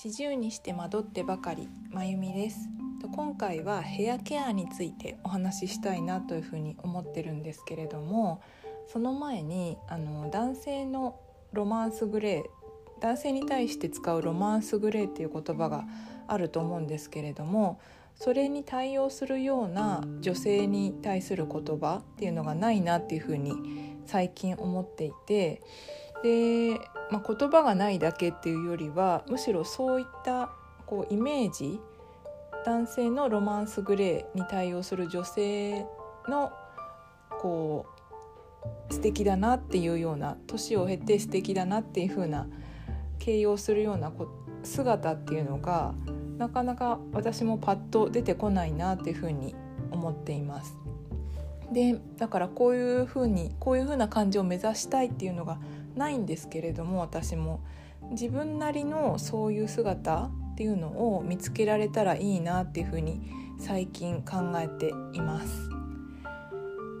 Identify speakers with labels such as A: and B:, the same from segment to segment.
A: 四十にして惑ってばかりまゆみです。今回はヘアケアについてお話ししたいなというふうに思ってるんですけれどもその前にあの男性のロマンスグレー男性に対して使うロマンスグレーっていう言葉があると思うんですけれどもそれに対応するような女性に対する言葉っていうのがないなっていうふうに最近思っていてで、まあ、言葉がないだけっていうよりはむしろそういったこうイメージ男性のロマンスグレーに対応する女性のこう素敵だなっていうような年を経て素敵だなっていう風な形容するような姿っていうのがなかなか私もパッと出てこないなっていう風に思っています。でだからこういう風にこういう風な感じを目指したいっていうのがないんですけれども私も自分なりのそういう姿っていうのを見つけられたらいいなっていうふうに最近考えています。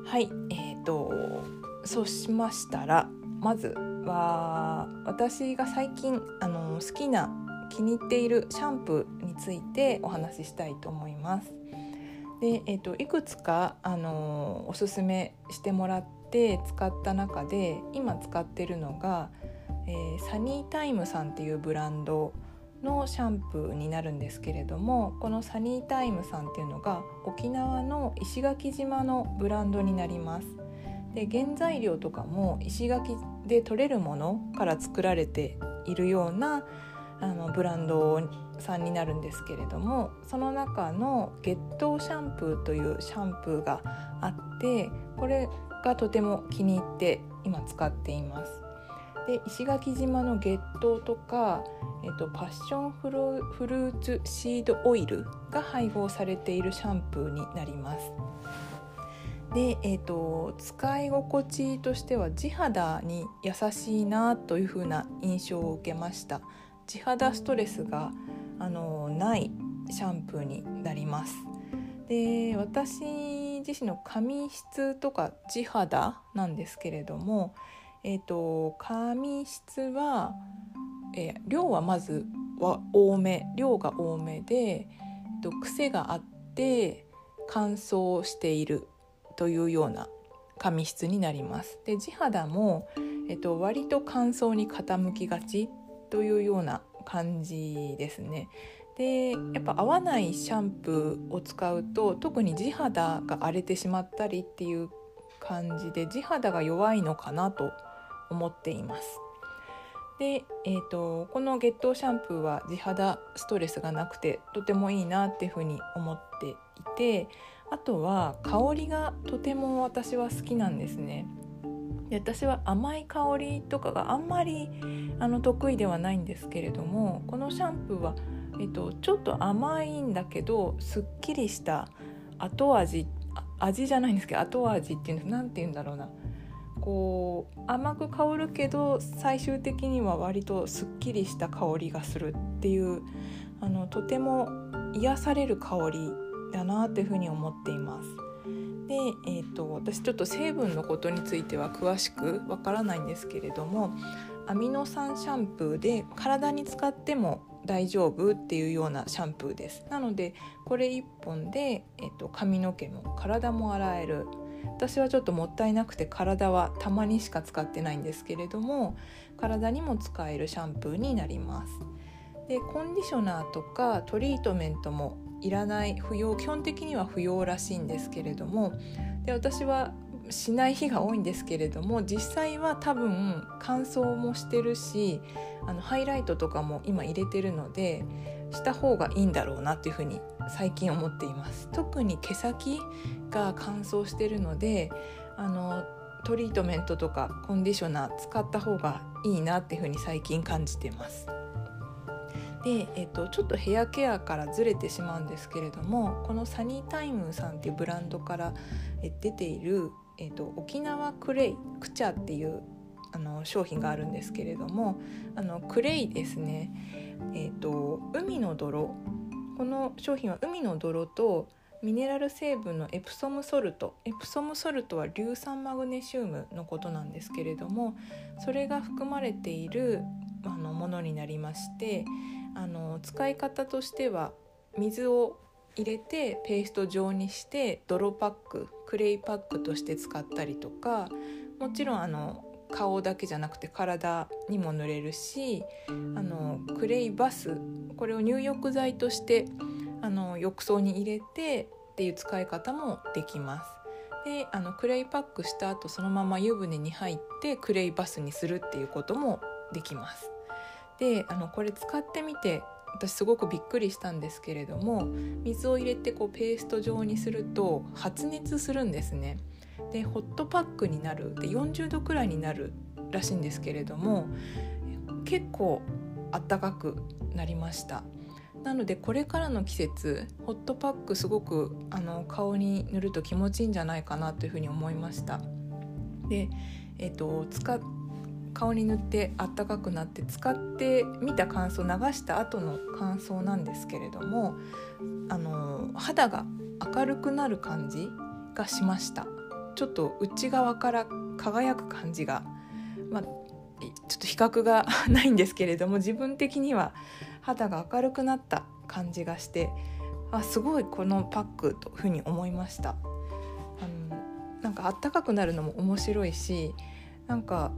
A: はいえーと、そうしましたらまずは私が最近あの好きな気に入っているシャンプーについてお話ししたいと思います。で、えーと、いくつかあのおすすめしてもらって使った中で今使ってるのが、えー、サニータイムさんっていうブランドのシャンプーになるんですけれどもこのサニータイムさんっていうのが沖縄の石垣島のブランドになります。で原材料とかも石垣で取れるものから作られているようなあのブランドさんになるんですけれどもその中の月頭シャンプーというシャンプーがあってこれがとても気に入って今使っています。で石垣島の月桃とか、えっと、パッションフルフルーツシードオイルが配合されているシャンプーになります。で、えーと、使い心地としては地肌に優しいなという風な印象を受けました地肌ストレスがあのないシャンプーになりますで私自身の髪質とか地肌なんですけれどもえーと、髪質は、えー、量はまずは多め量が多めで、えーと、癖があって乾燥しているというような髪質になります。で地肌も、えーと割と乾燥に傾きがちというような感じですね。でやっぱ合わないシャンプーを使うと特に地肌が荒れてしまったりっていう感じで地肌が弱いのかなと思っています。で、えーと、この月頭シャンプーは地肌ストレスがなくてとてもいいなっていうふうに思っていてあとは香りがとても私は好きなんですね。で私は甘い香りとかがあんまりあの得意ではないんですけれどもこのシャンプーは、えっと、ちょっと甘いんだけどすっきりした後味味じゃないんですけど後味っていうの何て言うんだろうなこう甘く香るけど最終的には割とすっきりした香りがするっていうあのとても癒される香りだなっていうふうに思っています。で、えーと、私ちょっと成分のことについては詳しくわからないんですけれどもアミノ酸シャンプーで体に使っても大丈夫っていうようなシャンプーです。なのでこれ1本で、えーと髪の毛も体も洗える。私はちょっともったいなくて体はたまにしか使ってないんですけれども体にも使えるシャンプーになります。でコンディショナーとかトリートメントもいらない不要基本的には不要らしいんですけれどもで私はしない日が多いんですけれども実際は多分乾燥もしてるしあのハイライトとかも今入れてるのでした方がいいんだろうなっていうふうに最近思っています。特に毛先が乾燥してるのであのトリートメントとかコンディショナー使った方がいいなっていうふうに最近感じてます。で、えっと、ちょっとヘアケアからずれてしまうんですけれどもこのサニータイムさんっていうブランドから出ている、えっと、沖縄クレイクチャっていうあの商品があるんですけれどもあのクレイですね、えーと、海の泥。この商品は海の泥とミネラル成分のエプソムソルト。エプソムソルトは硫酸マグネシウムのことなんですけれどもそれが含まれているあのものになりましてあの使い方としては水を入れてペースト状にして泥パッククレイパックとして使ったりとかもちろんあの顔だけじゃなくて体にも塗れるしあのクレイバスこれを入浴剤としてあの浴槽に入れてっていう使い方もできます。であのクレイパックした後そのまま湯船に入ってクレイバスにするっていうこともできます。であのこれ使ってみて私すごくびっくりしたんですけれども水を入れてこうペースト状にすると発熱するんですね。でホットパックになるで40度くらいになるらしいんですけれども結構あったかくなりましたなのでこれからの季節ホットパックすごくあの顔に塗ると気持ちいいんじゃないかなというふうに思いましたで、えーと、使顔に塗ってあったかくなって使ってみた感想流した後の感想なんですけれどもあの肌が明るくなる感じがしました。ちょっと内側から輝く感じが、まあ、ちょっと比較が ないんですけれども自分的には肌が明るくなった感じがしてあすごいこのパックというふうに思いました。あのなんかあったかくなるのも面白いしなんか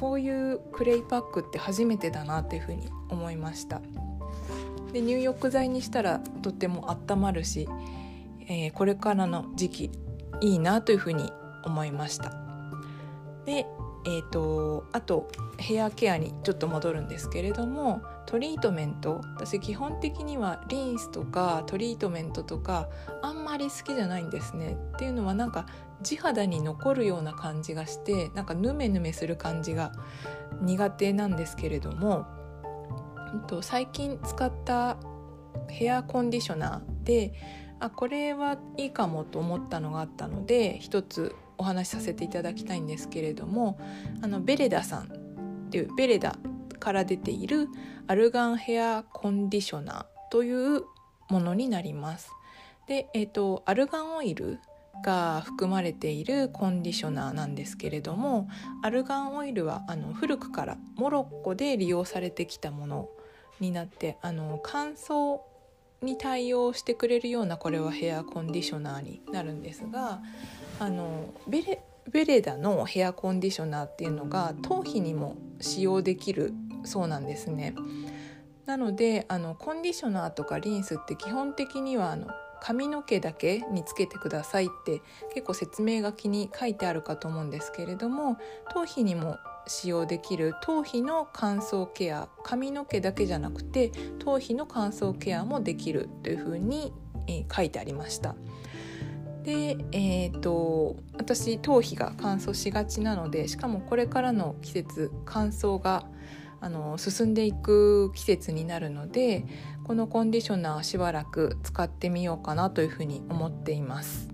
A: こういうクレイパックって初めてだなっていうふうに思いました。で入浴剤にしたらとってもあったまるし、えー、これからの時期いいなというふうに思いました。でえーと、あとヘアケアにちょっと戻るんですけれどもトリートメント。私基本的にはリンスとかトリートメントとかあんまり好きじゃないんですね。っていうのはなんか地肌に残るような感じがしてなんかヌメヌメする感じが苦手なんですけれどもと最近使ったヘアコンディショナーであこれはいいかもと思ったのがあったので一つお話しさせていただきたいんですけれどもあのベレダさんっていうベレダから出ているアルガンヘアコンディショナーというものになります。で、えーと、アルガンオイルが含まれているコンディショナーなんですけれどもアルガンオイルはあの古くからモロッコで利用されてきたものになってあの乾燥に対応してくれるようなこれはヘアコンディショナーになるんですがあのベレベレダのヘアコンディショナーっていうのが頭皮にも使用できるそうなんですね。なのであのコンディショナーとかリンスって基本的にはあの髪の毛だけにつけてくださいって結構説明書きに書いてあるかと思うんですけれども頭皮にも使用できる頭皮の乾燥ケア髪の毛だけじゃなくて頭皮の乾燥ケアもできるというふうに、えー、書いてありました。で、えーと、私頭皮が乾燥しがちなのでしかもこれからの季節乾燥があの進んでいく季節になるのでこのコンディショナーしばらく使ってみようかなというふうに思っています。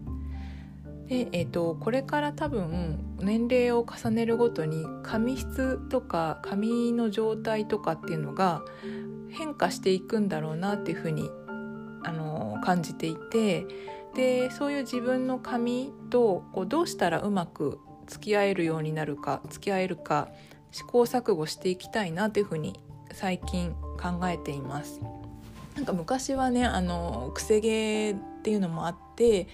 A: で、えーと、これから多分年齢を重ねるごとに髪質とか髪の状態とかっていうのが変化していくんだろうなっていうふうにあの感じていてでそういう自分の髪とこうどうしたらうまく付き合えるようになるか付き合えるか試行錯誤していきたいなというふうに最近考えています。なんか昔はねあのくせ毛っていうのもあって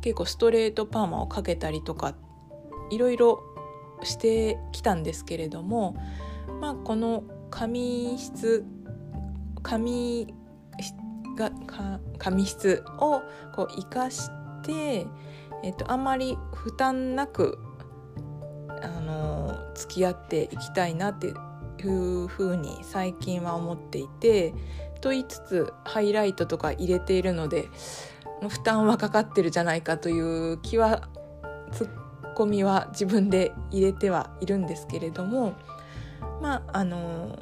A: 結構ストレートパーマをかけたりとかいろいろしてきたんですけれどもまあこの髪質髪が髪質をこう生かして、えっと、あんまり負担なく付き合っていきたいなっていうふうに最近は思っていてと言いつつハイライトとか入れているので負担はかかってるじゃないかという気はツッコミは自分で入れてはいるんですけれどもまああの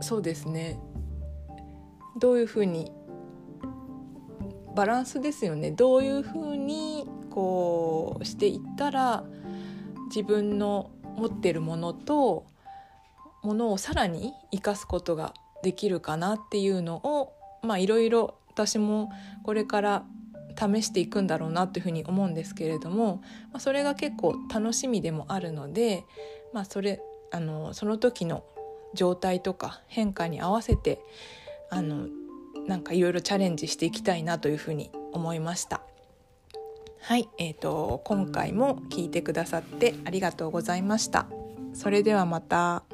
A: そうですね。どういうふうにバランスですよね。どういうふうにこうしていったら自分の持ってるものとものをさらに生かすことができるかなっていうのをまあいろいろ私もこれから試していくんだろうなというふうに思うんですけれども、まあ、それが結構楽しみでもあるので、まあ、それあのその時の状態とか変化に合わせてあのなんかいろいろチャレンジしていきたいなというふうに思いました。はい、えーと、今回も聞いてくださってありがとうございました。それではまた。